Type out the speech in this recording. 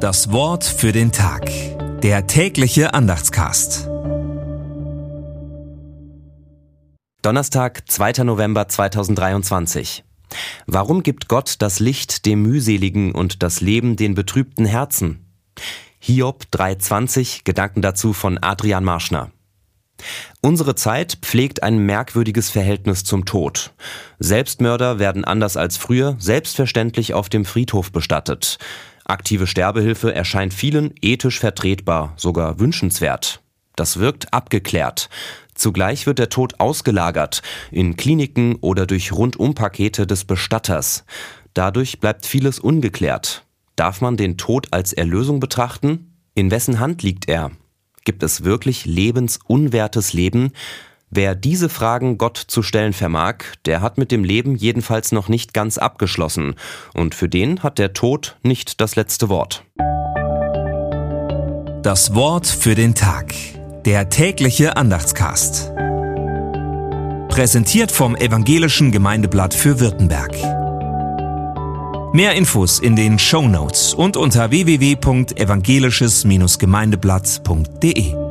Das Wort für den Tag. Der tägliche Andachtscast. Donnerstag, 2. November 2023. Warum gibt Gott das Licht dem mühseligen und das Leben den betrübten Herzen? Hiob 3.20, Gedanken dazu von Adrian Marschner. Unsere Zeit pflegt ein merkwürdiges Verhältnis zum Tod. Selbstmörder werden anders als früher selbstverständlich auf dem Friedhof bestattet. Aktive Sterbehilfe erscheint vielen ethisch vertretbar, sogar wünschenswert. Das wirkt abgeklärt. Zugleich wird der Tod ausgelagert, in Kliniken oder durch Rundumpakete des Bestatters. Dadurch bleibt vieles ungeklärt. Darf man den Tod als Erlösung betrachten? In wessen Hand liegt er? Gibt es wirklich lebensunwertes Leben? Wer diese Fragen Gott zu stellen vermag, der hat mit dem Leben jedenfalls noch nicht ganz abgeschlossen, und für den hat der Tod nicht das letzte Wort. Das Wort für den Tag. Der tägliche Andachtscast. Präsentiert vom Evangelischen Gemeindeblatt für Württemberg. Mehr Infos in den Show Notes und unter www.evangelisches-gemeindeblatt.de.